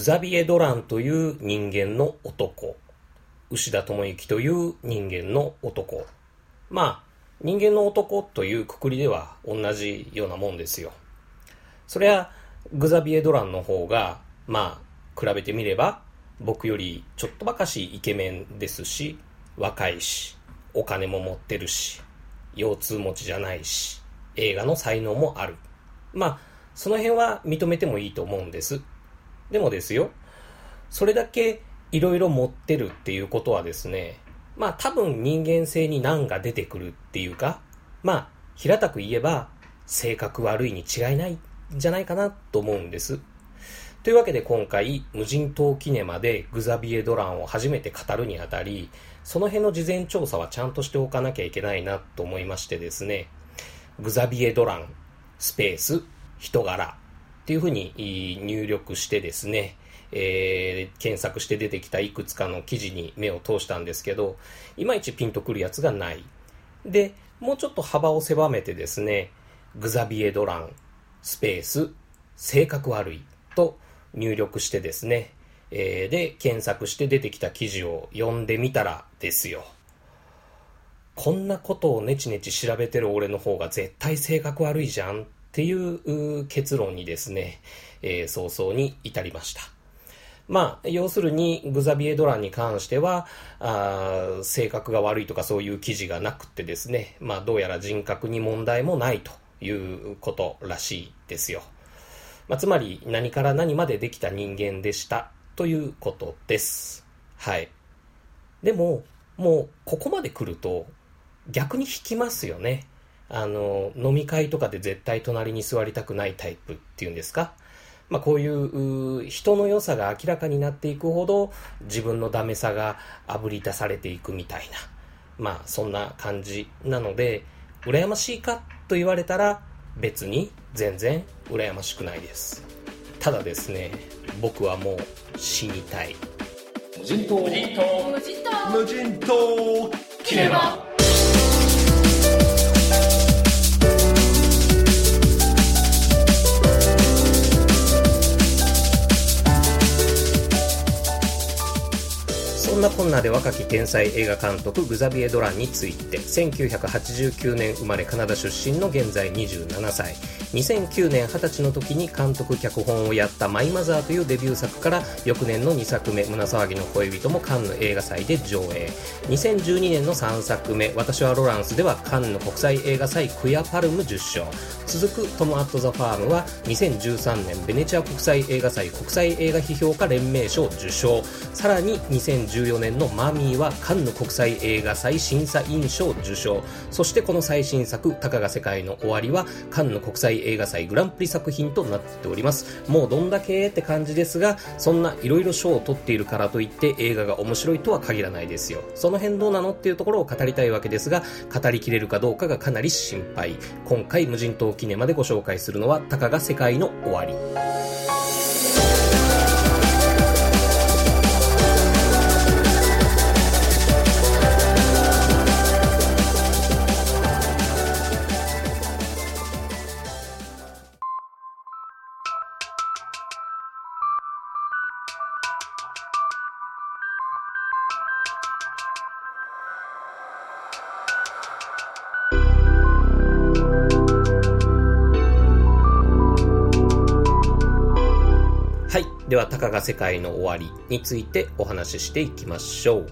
グザビエ・ドランという人間の男、牛田智之という人間の男。まあ、人間の男というくくりでは同じようなもんですよ。そりゃ、グザビエ・ドランの方が、まあ、比べてみれば、僕よりちょっとばかしイケメンですし、若いし、お金も持ってるし、腰痛持ちじゃないし、映画の才能もある。まあ、その辺は認めてもいいと思うんです。でもですよ、それだけいろいろ持ってるっていうことはですね、まあ多分人間性に難が出てくるっていうか、まあ平たく言えば性格悪いに違いないんじゃないかなと思うんです。というわけで今回、無人島キネマでグザビエ・ドランを初めて語るにあたり、その辺の事前調査はちゃんとしておかなきゃいけないなと思いましてですね、グザビエ・ドラン、スペース、人柄、っていうふうに入力してですね、えー、検索して出てきたいくつかの記事に目を通したんですけど、いまいちピンとくるやつがない。で、もうちょっと幅を狭めてですね、グザビエ・ドラン、スペース、性格悪いと入力してですね、えー、で、検索して出てきた記事を読んでみたらですよ。こんなことをネチネチ調べてる俺の方が絶対性格悪いじゃんっていう結論にですね、えー、早々に至りました。まあ、要するに、グザビエ・ドランに関しては、あ性格が悪いとかそういう記事がなくてですね、まあ、どうやら人格に問題もないということらしいですよ。まあ、つまり、何から何までできた人間でしたということです。はい。でも、もう、ここまで来ると、逆に引きますよね。あの、飲み会とかで絶対隣に座りたくないタイプっていうんですか？まあ、こういう人の良さが明らかになっていくほど自分のダメさがあぶり出されていくみたいな、まあ、そんな感じなので、羨ましいかと言われたら別に全然羨ましくないです。ただですね、僕はもう死にたい。無人島。無人島。無人島。無人島。キレバんなこんなで若き天才映画監督グザビエ・ドランについて1989年生まれカナダ出身の現在27歳。2009年20歳の時に監督脚本をやった「マイ・マザー」というデビュー作から翌年の2作目「胸騒ぎの恋人」もカンヌ映画祭で上映。2012年の3作目「私はロランス」ではカンヌ国際映画祭クヤパルム受賞。続く「トム・アット・ザ・ファーム」は2013年ベネチア国際映画祭国際映画批評家連盟賞受賞。さらに2014 2014年のマミーはカンヌ国際映画祭審査員賞受賞。そしてこの最新作、たかが世界の終わりはカンヌ国際映画祭グランプリ作品となっております。もうどんだけって感じですが、そんな色々賞を取っているからといって映画が面白いとは限らないですよ。その辺どうなのっていうところを語りたいわけですが、語りきれるかどうかがかなり心配。今回無人島記念までご紹介するのは、たかが世界の終わり。が世界の終わりについてお話ししていきましょう。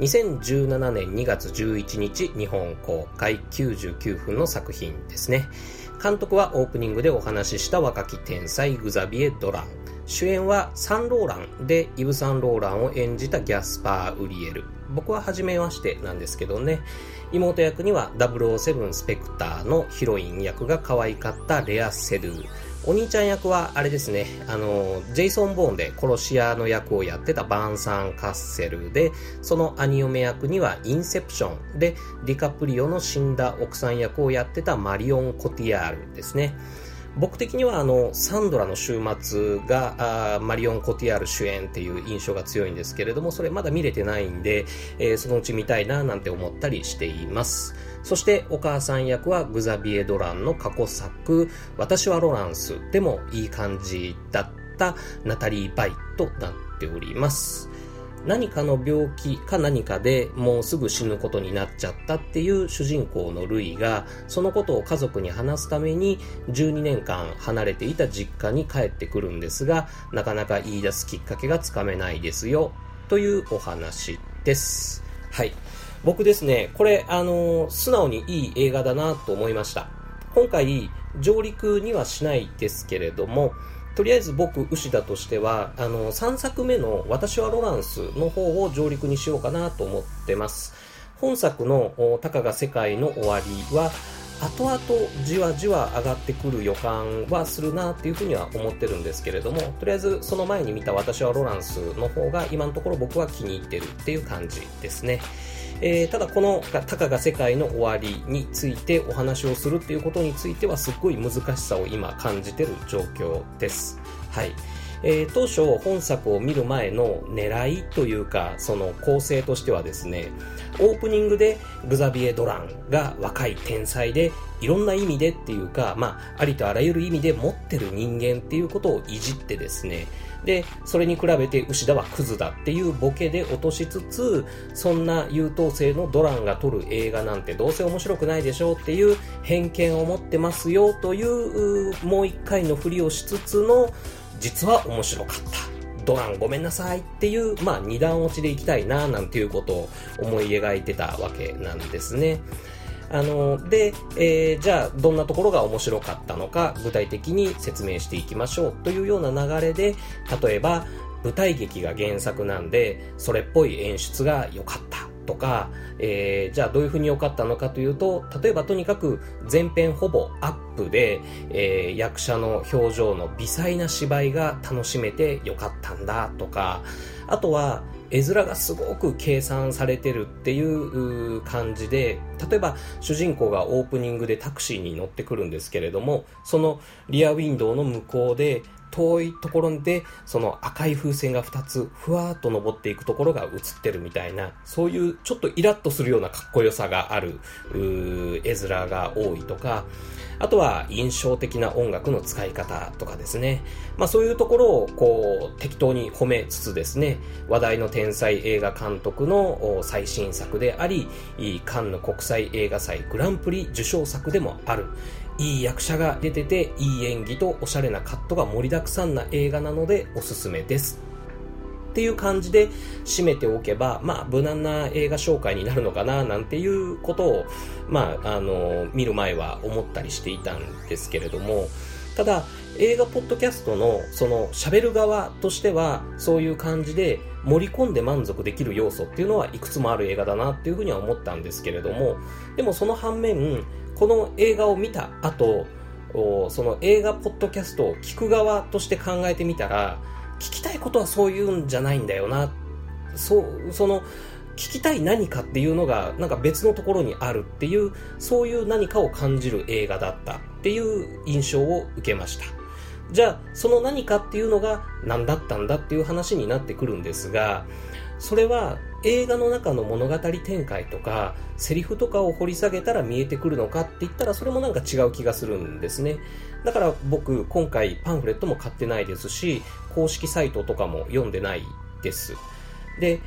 2017年2月11日、日本公開99分の作品ですね。監督はオープニングでお話しした若き天才グザビエ・ドラン。主演はサンローランでイブ・サンローランを演じたギャスパー・ウリエル。僕は初めましてなんですけどね。妹役には007スペクターのヒロイン役が可愛かったレア・セドゥ。お兄ちゃん役はあれですね、あの、ジェイソン・ボーンで殺し屋の役をやってたバーンサン・カッセルで、その兄嫁役にはインセプションで、ディカプリオの死んだ奥さん役をやってたマリオン・コティアールですね。僕的にはあの、サンドラの週末が、マリオン・コティアール主演っていう印象が強いんですけれども、それまだ見れてないんで、えー、そのうち見たいななんて思ったりしています。そしてお母さん役はグザビエ・ドランの過去作、私はロランスでもいい感じだっったナタリー・バイとなっております。何かの病気か何かでもうすぐ死ぬことになっちゃったっていう主人公のルイがそのことを家族に話すために12年間離れていた実家に帰ってくるんですがなかなか言い出すきっかけがつかめないですよというお話です。はい。僕ですね、これ、あのー、素直にいい映画だなと思いました。今回、上陸にはしないですけれども、とりあえず僕、牛田としては、あの、3作目の私はロランスの方を上陸にしようかなと思ってます。本作のたかが世界の終わりは、後々じわじわ上がってくる予感はするなっていうふうには思ってるんですけれども、とりあえずその前に見た私はロランスの方が今のところ僕は気に入ってるっていう感じですね。えー、ただこのたかが世界の終わりについてお話をするっていうことについてはすっごい難しさを今感じてる状況です。はい。えー、当初本作を見る前の狙いというかその構成としてはですねオープニングでグザビエ・ドランが若い天才でいろんな意味でっていうか、まあ、ありとあらゆる意味で持ってる人間っていうことをいじってですねで、それに比べて牛田はクズだっていうボケで落としつつ、そんな優等生のドランが撮る映画なんてどうせ面白くないでしょうっていう偏見を持ってますよというもう一回のふりをしつつの、実は面白かった。ドランごめんなさいっていう、まあ二段落ちでいきたいななんていうことを思い描いてたわけなんですね。あの、で、えー、じゃあ、どんなところが面白かったのか、具体的に説明していきましょう。というような流れで、例えば、舞台劇が原作なんで、それっぽい演出が良かった。とか、えー、じゃあどういう風に良かったのかというと、例えばとにかく前編ほぼアップで、えー、役者の表情の微細な芝居が楽しめて良かったんだ。とか、あとは、絵面がすごく計算されてるっていう感じで、例えば主人公がオープニングでタクシーに乗ってくるんですけれども、そのリアウィンドウの向こうで遠いところで、その赤い風船が2つ、ふわーっと登っていくところが映ってるみたいな、そういうちょっとイラッとするようなかっこよさがある、絵面が多いとか、あとは印象的な音楽の使い方とかですね。まあそういうところをこう適当に褒めつつですね、話題の天才映画監督の最新作であり、カンヌ国際映画祭グランプリ受賞作でもある、いい役者が出てて、いい演技とおしゃれなカットが盛りだくさんな映画なのでおすすめです。っていう感じで締めておけば、まあ、無難な映画紹介になるのかな、なんていうことを、まあ、あの、見る前は思ったりしていたんですけれども、ただ、映画ポッドキャストの、その、喋る側としては、そういう感じで、盛り込んで満足できる要素っていうのはいくつもある映画だなっていうふうには思ったんですけれども、でもその反面、この映画を見た後、その映画ポッドキャストを聞く側として考えてみたら、聞きたいことはそういうんじゃないんだよな。そう、その、聞きたい何かっていうのが、なんか別のところにあるっていう、そういう何かを感じる映画だったっていう印象を受けました。じゃあ、その何かっていうのが何だったんだっていう話になってくるんですが、それは映画の中の物語展開とかセリフとかを掘り下げたら見えてくるのかって言ったらそれもなんか違う気がするんですね。だから僕今回パンフレットも買ってないですし公式サイトとかも読んでないです。で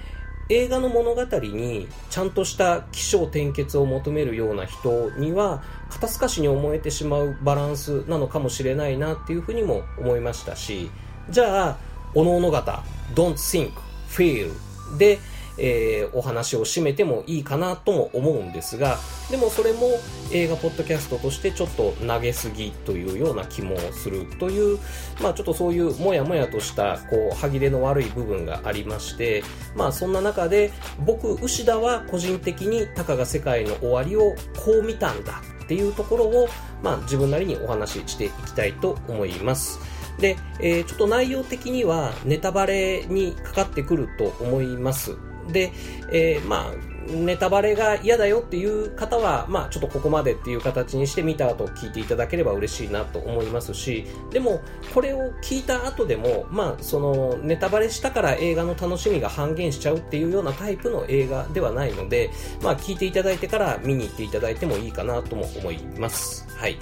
映画の物語にちゃんとした起承転結を求めるような人には肩透かしに思えてしまうバランスなのかもしれないなっていうふうにも思いましたしじゃあおのおの方 don't think feel でえー、お話を締めてもいいかなとも思うんですが、でもそれも映画ポッドキャストとしてちょっと投げすぎというような気もするという、まあちょっとそういうもやもやとしたこう歯切れの悪い部分がありまして、まあそんな中で僕、牛田は個人的にたかが世界の終わりをこう見たんだっていうところを、まあ自分なりにお話ししていきたいと思います。で、えー、ちょっと内容的にはネタバレにかかってくると思います。で、えー、まあ、ネタバレが嫌だよっていう方は、まあ、ちょっとここまでっていう形にして見た後聞いていただければ嬉しいなと思いますし、でも、これを聞いた後でも、まあ、その、ネタバレしたから映画の楽しみが半減しちゃうっていうようなタイプの映画ではないので、まあ、聞いていただいてから見に行っていただいてもいいかなとも思います。はい。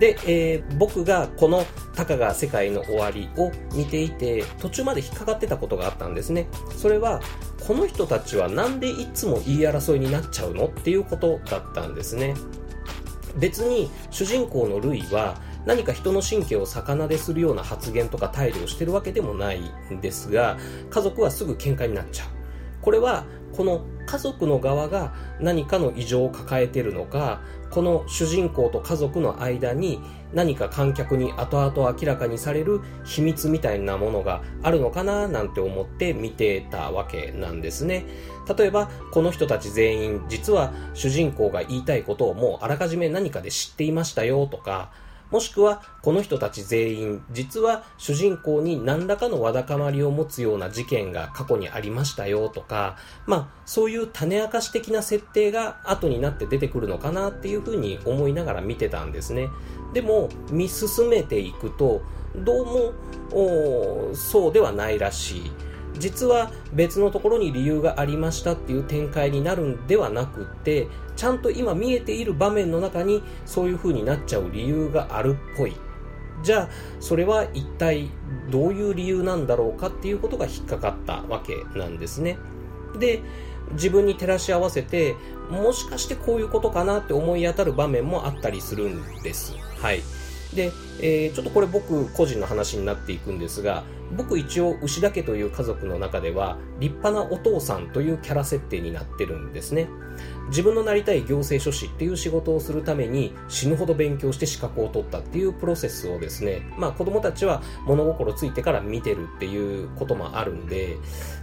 で、えー、僕がこのたかが世界の終わりを見ていて、途中まで引っかかってたことがあったんですね。それは、この人たちはなんでいつも言い争いになっちゃうのっていうことだったんですね。別に主人公のルイは何か人の神経を逆なでするような発言とか態度をしてるわけでもないんですが、家族はすぐ喧嘩になっちゃう。これはこの家族の側が何かの異常を抱えているのか、この主人公と家族の間に何か観客に後々明らかにされる秘密みたいなものがあるのかななんて思って見てたわけなんですね。例えば、この人たち全員実は主人公が言いたいことをもうあらかじめ何かで知っていましたよとか、もしくは、この人たち全員、実は主人公に何らかのわだかまりを持つような事件が過去にありましたよとか、まあ、そういう種明かし的な設定が後になって出てくるのかなっていうふうに思いながら見てたんですね。でも、見進めていくと、どうも、そうではないらしい。実は別のところに理由がありましたっていう展開になるんではなくってちゃんと今見えている場面の中にそういう風になっちゃう理由があるっぽい。じゃあそれは一体どういう理由なんだろうかっていうことが引っかかったわけなんですね。で自分に照らし合わせてもしかしてこういうことかなって思い当たる場面もあったりするんです。はい。で、えー、ちょっとこれ僕個人の話になっていくんですが僕一応牛田家という家族の中では立派なお父さんというキャラ設定になってるんですね自分のなりたい行政書士っていう仕事をするために死ぬほど勉強して資格を取ったっていうプロセスをですね、まあ子供たちは物心ついてから見てるっていうこともあるんで、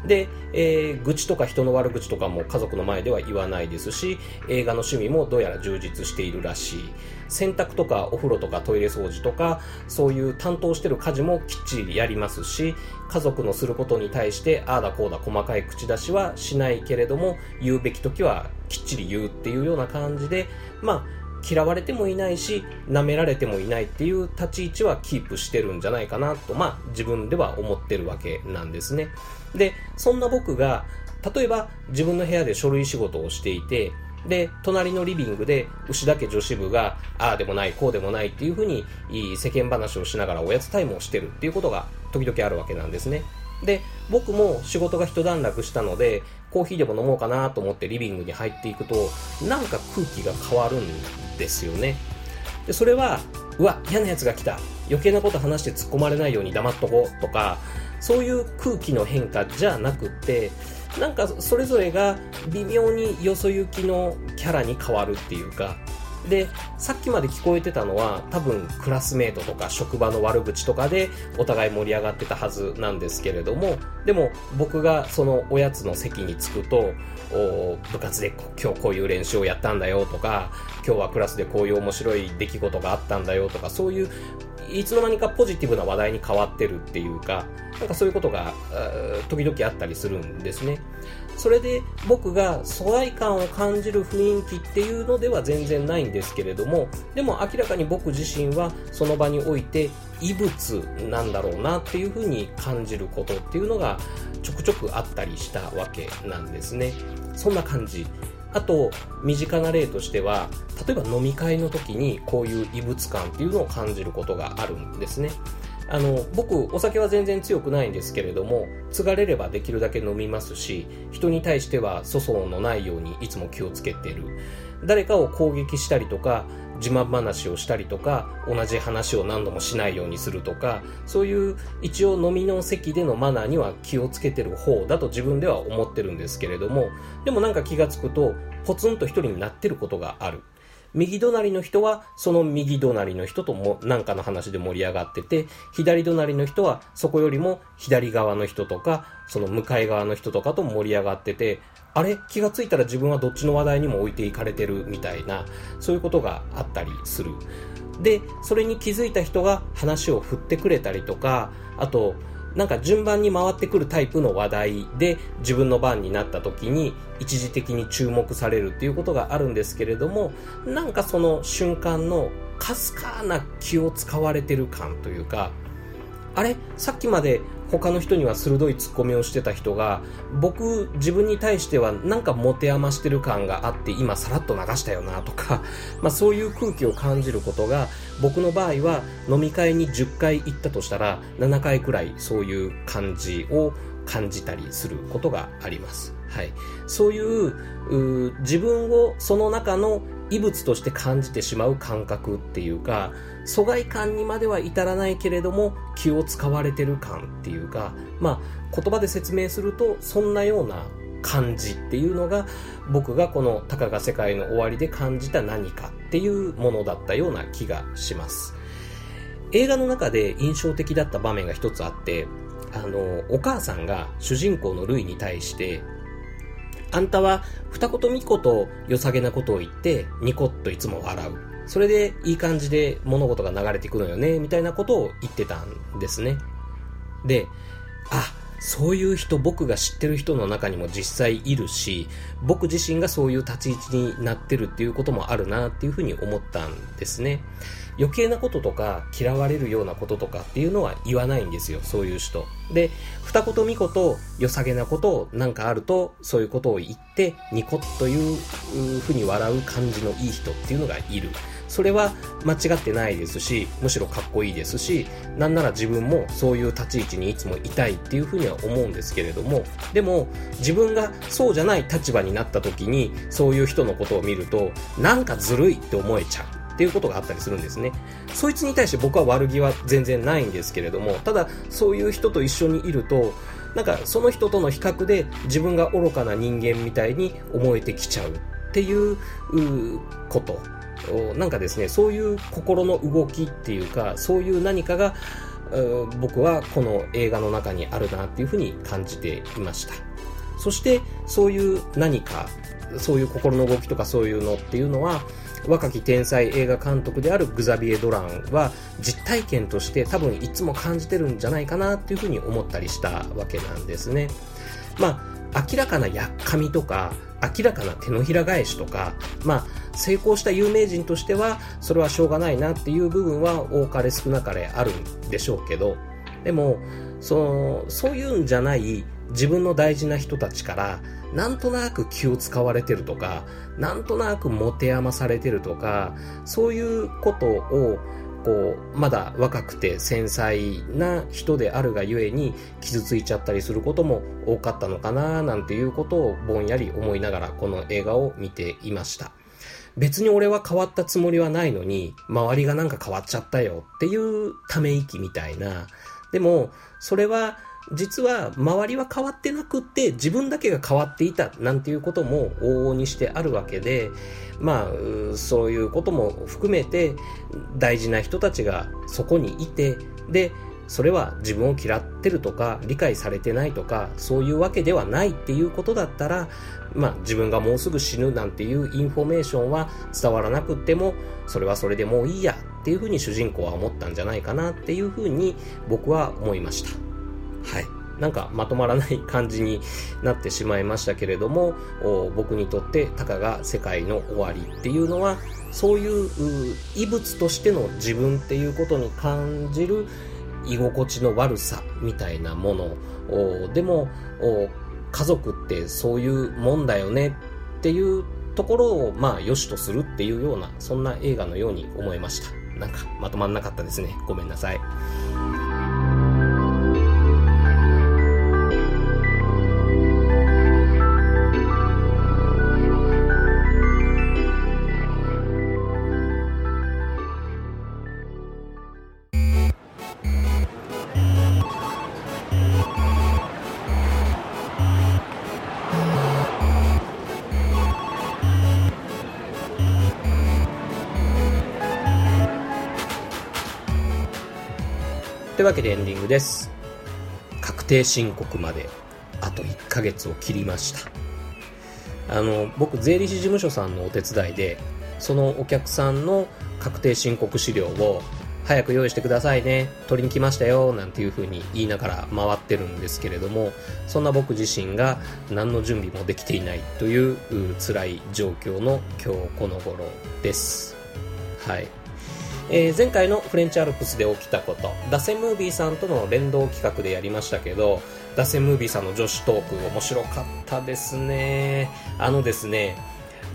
で、えー、愚痴とか人の悪口とかも家族の前では言わないですし、映画の趣味もどうやら充実しているらしい。洗濯とかお風呂とかトイレ掃除とか、そういう担当してる家事もきっちりやりますし、家族のすることに対してああだこうだ細かい口出しはしないけれども、言うべき時はきっちり言うっていうような感じで、まあ、嫌われてもいないし、舐められてもいないっていう立ち位置はキープしてるんじゃないかなと、まあ自分では思ってるわけなんですね。で、そんな僕が、例えば自分の部屋で書類仕事をしていて、で、隣のリビングで牛田家女子部が、ああでもない、こうでもないっていうふうに世間話をしながらおやつタイムをしてるっていうことが時々あるわけなんですね。で、僕も仕事が一段落したので、コーヒーでも飲もうかなと思ってリビングに入っていくと、なんか空気が変わるんですよね。で、それは、うわ、嫌な奴が来た。余計なこと話して突っ込まれないように黙っとこうとか、そういう空気の変化じゃなくって、なんかそれぞれが微妙によそ行きのキャラに変わるっていうか、で、さっきまで聞こえてたのは多分クラスメートとか職場の悪口とかでお互い盛り上がってたはずなんですけれども、でも僕がそのおやつの席に着くと、部活で今日こういう練習をやったんだよとか、今日はクラスでこういう面白い出来事があったんだよとか、そういういつの間にかポジティブな話題に変わってるっていうか、なんかそういうことが時々あったりするんですね。それで僕が疎外感を感じる雰囲気っていうのでは全然ないんですけれども、でも明らかに僕自身はその場において異物なんだろうなっていうふうに感じることっていうのがちょくちょくあったりしたわけなんですね。そんな感じ。あと、身近な例としては、例えば飲み会の時にこういう異物感っていうのを感じることがあるんですね。あの、僕、お酒は全然強くないんですけれども、継がれればできるだけ飲みますし、人に対しては粗相のないようにいつも気をつけてる。誰かを攻撃したりとか、自慢話をしたりとか、同じ話を何度もしないようにするとか、そういう一応飲みの席でのマナーには気をつけてる方だと自分では思ってるんですけれども、でもなんか気がつくと、ポツンと一人になってることがある。右隣の人はその右隣の人とも何かの話で盛り上がってて、左隣の人はそこよりも左側の人とか、その向かい側の人とかと盛り上がってて、あれ？気がついたら自分はどっちの話題にも置いていかれてるみたいな、そういうことがあったりする。で、それに気づいた人が話を振ってくれたりとか、あと、なんか順番に回ってくるタイプの話題で自分の番になった時に一時的に注目されるっていうことがあるんですけれども、なんかその瞬間のかすかな気を使われてる感というか、あれ？さっきまで他の人には鋭いツッコミをしてた人が僕自分に対してはなんか持て余してる感があって今さらっと流したよなとか、まあ、そういう空気を感じることが僕の場合は飲み会に10回行ったとしたら7回くらいそういう感じを感じたりすることがあります。はい。そういうう自分をその中の異物として感じてしまう感覚っていうか、疎外感にまでは至らないけれども気を使われてる感っていうか、まあ言葉で説明するとそんなような感じっていうのが僕がこのたかが世界の終わりで感じた何かっていうものだったような気がします。映画の中で印象的だった場面が一つあって、あの、お母さんが主人公のルイに対して、あんたは二言三言良さげなことを言ってニコッといつも笑う。それでいい感じで物事が流れていくのよね、みたいなことを言ってたんですね。で、あ、そういう人、僕が知ってる人の中にも実際いるし、僕自身がそういう立ち位置になってるっていうこともあるなっていうふうに思ったんですね。余計なこととか嫌われるようなこととかっていうのは言わないんですよ、そういう人。で、二言三言良さげなことをなんかあると、そういうことを言って、ニコッというふうに笑う感じのいい人っていうのがいる。それは間違ってないですし、むしろかっこいいですし、なんなら自分もそういう立ち位置にいつもいたいっていうふうには思うんですけれども、でも自分がそうじゃない立場になった時に、そういう人のことを見ると、なんかずるいって思えちゃう。っていうことがあったりするんですね。そいつに対して僕は悪気は全然ないんですけれども、ただそういう人と一緒にいると、なんかその人との比較で自分が愚かな人間みたいに思えてきちゃうっていうことなんかですね、そういう心の動きっていうか、そういう何かが、僕はこの映画の中にあるなっていうふうに感じていました。そして、そういう何か、そういう心の動きとかそういうのっていうのは、若き天才映画監督であるグザビエ・ドランは実体験として多分いつも感じてるんじゃないかなっていうふうに思ったりしたわけなんですね。まあ、明らかなやっかみとか、明らかな手のひら返しとか、まあ、成功した有名人としては、それはしょうがないなっていう部分は多かれ少なかれあるんでしょうけど、でも、その、そういうんじゃない自分の大事な人たちから、なんとなく気を使われてるとか、なんとなく持て余されてるとか、そういうことを、こう、まだ若くて繊細な人であるがゆえに傷ついちゃったりすることも多かったのかななんていうことをぼんやり思いながらこの映画を見ていました。別に俺は変わったつもりはないのに、周りがなんか変わっちゃったよっていうため息みたいな。でも、それは実は周りは変わってなくって自分だけが変わっていたなんていうことも往々にしてあるわけで、まあ、そういうことも含めて大事な人たちがそこにいて、で、それは自分を嫌ってるとか理解されてないとかそういうわけではないっていうことだったらまあ自分がもうすぐ死ぬなんていうインフォメーションは伝わらなくってもそれはそれでもういいやっていうふうに主人公は思ったんじゃないかなっていうふうに僕は思いました。はい。なんかまとまらない感じになってしまいましたけれども、僕にとってたかが世界の終わりっていうのは、そういう異物としての自分っていうことに感じる居心地の悪さみたいなもの。でも、家族ってそういうもんだよねっていうところをまあ良しとするっていうような、そんな映画のように思いました。なんかまとまんなかったですね。ごめんなさい。というわけでエンディングです。確定申告まであと1ヶ月を切りました。あの、僕、税理士事務所さんのお手伝いで、そのお客さんの確定申告資料を早く用意してくださいね、取りに来ましたよ、なんていう風に言いながら回ってるんですけれども、そんな僕自身が何の準備もできていないという辛い状況の今日この頃です。はい。えー、前回のフレンチアルプスで起きたこと、ダセムービーさんとの連動企画でやりましたけど、ダセムービーさんの女子トーク面白かったですね。あのですね、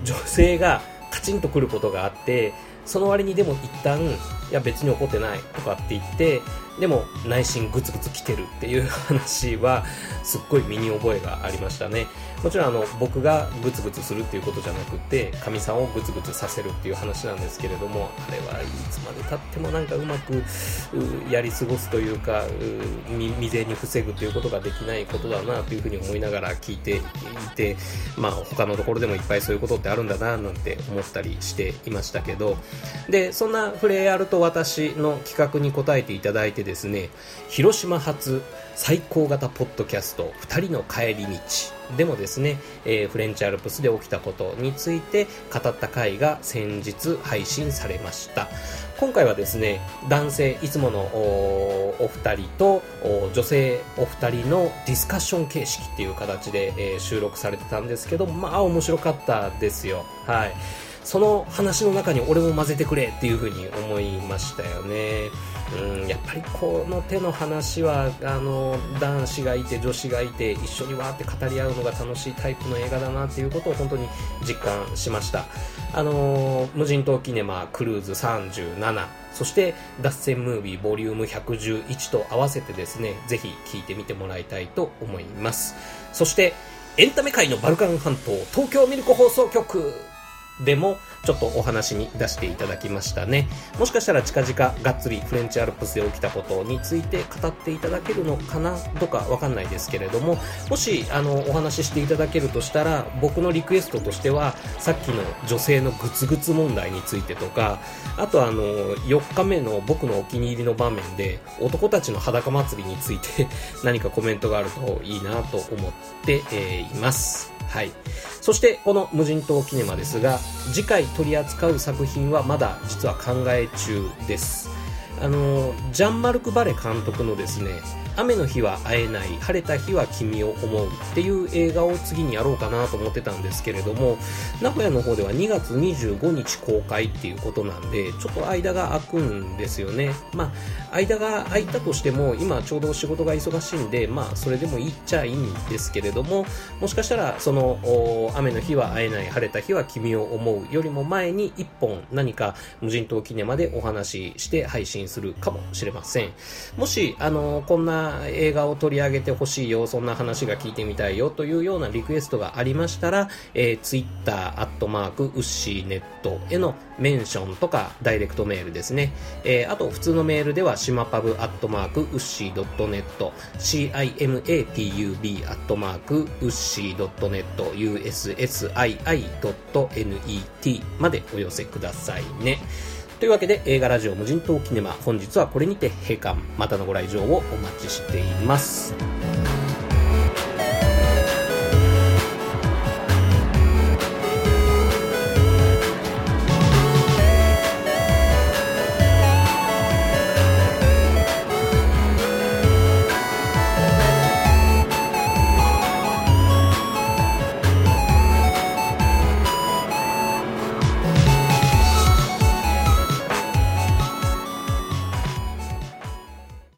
女性がカチンとくることがあって、その割にでも一旦、いや別に怒ってないとかって言ってでも内心グツグツ来てるっていう話はすっごい身に覚えがありましたね。もちろんあの僕がグツグツするっていうことじゃなくてかみさんをグツグツさせるっていう話なんですけれどもあれはいつまでたってもなんかうまくやり過ごすというか未然に防ぐということができないことだなというふうに思いながら聞いていてまあ他のところでもいっぱいそういうことってあるんだななんて思ったりしていましたけど。でそんなフレアルと私の企画に答えていただいてですね広島発最高型ポッドキャスト2人の帰り道でもですね、えー、フレンチアルプスで起きたことについて語った回が先日配信されました。今回はですね男性いつものお二人と女性お二人のディスカッション形式っていう形で、えー、収録されてたんですけどまあ面白かったですよ。はい。その話の中に俺も混ぜてくれっていうふうに思いましたよね。うん、やっぱりこの手の話はあの男子がいて女子がいて一緒にわーって語り合うのが楽しいタイプの映画だなっていうことを本当に実感しました。あの無人島キネマクルーズ37そして脱線ムービーボリューム111と合わせてですねぜひ聞いてみてもらいたいと思います。そしてエンタメ界のバルカン半島東京ミルク放送局。でもちょっとお話に出していただきましたね。もしかしたら近々がっつりフレンチアルプスで起きたことについて語っていただけるのかなとかわかんないですけれども、もしあのお話ししていただけるとしたら僕のリクエストとしてはさっきの女性のグツグツ問題についてとか、あとあの4日目の僕のお気に入りの場面で男たちの裸祭りについて何かコメントがあるといいなと思って、います。はい。そしてこの無人島キネマですが次回取り扱う作品はまだ実は考え中ですあのジャンマルク・バレ監督のですね雨の日は会えない晴れた日は君を思うっていう映画を次にやろうかなと思ってたんですけれども名古屋の方では2月25日公開っていうことなんでちょっと間が空くんですよね。まあ間が空いたとしても今ちょうど仕事が忙しいんでまあそれでもいいっちゃいいんですけれどももしかしたらその雨の日は会えない晴れた日は君を思うよりも前に1本何か無人島キネマでお話しして配信するかもしれません。もしあのこんな映画を取り上げてほしいよ、そんな話が聞いてみたいよというようなリクエストがありましたら、えー、Twitter、アットマーク、ウッシーネットへのメンションとかダイレクトメールですね。えー、あと普通のメールでは、シマパブアットマーク、ウッシードットネット、cimapub アットマーク、ウッシードットネット、ussii.net までお寄せくださいね。というわけで映画ラジオ無人島キネマ本日はこれにて閉館。またのご来場をお待ちしています。